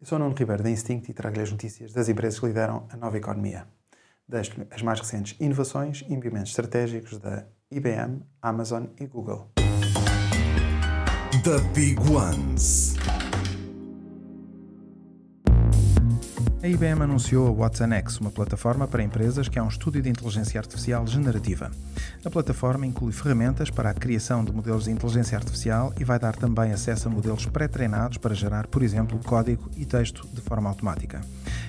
Eu sou Nuno Ribeiro da Instinct e trago-lhe as notícias das empresas que lideram a nova economia. Deixo-lhe as mais recentes inovações e movimentos estratégicos da IBM, Amazon e Google. The Big Ones. A IBM anunciou a WatsonX, uma plataforma para empresas que é um estúdio de inteligência artificial generativa. A plataforma inclui ferramentas para a criação de modelos de inteligência artificial e vai dar também acesso a modelos pré-treinados para gerar, por exemplo, código e texto de forma automática.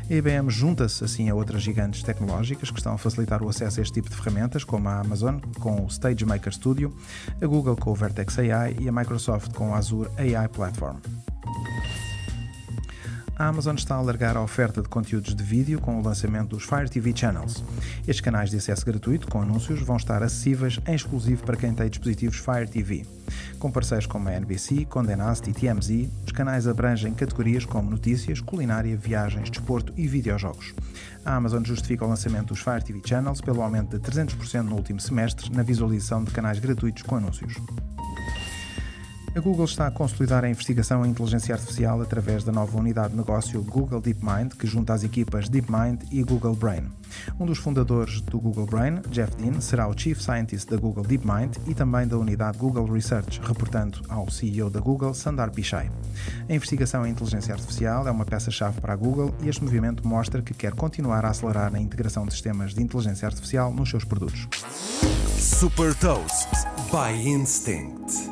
A IBM junta-se assim a outras gigantes tecnológicas que estão a facilitar o acesso a este tipo de ferramentas, como a Amazon com o SageMaker Studio, a Google com o Vertex AI e a Microsoft com o Azure AI Platform a Amazon está a alargar a oferta de conteúdos de vídeo com o lançamento dos Fire TV Channels. Estes canais de acesso gratuito com anúncios vão estar acessíveis em exclusivo para quem tem dispositivos Fire TV. Com parceiros como a NBC, Condé Nast e TMZ, os canais abrangem categorias como notícias, culinária, viagens, desporto e videojogos. A Amazon justifica o lançamento dos Fire TV Channels pelo aumento de 300% no último semestre na visualização de canais gratuitos com anúncios. A Google está a consolidar a investigação em inteligência artificial através da nova unidade de negócio Google DeepMind, que junta as equipas DeepMind e Google Brain. Um dos fundadores do Google Brain, Jeff Dean, será o Chief Scientist da Google DeepMind e também da unidade Google Research, reportando ao CEO da Google, Sundar Pichai. A investigação em inteligência artificial é uma peça-chave para a Google e este movimento mostra que quer continuar a acelerar a integração de sistemas de inteligência artificial nos seus produtos. Super Toast by Instinct.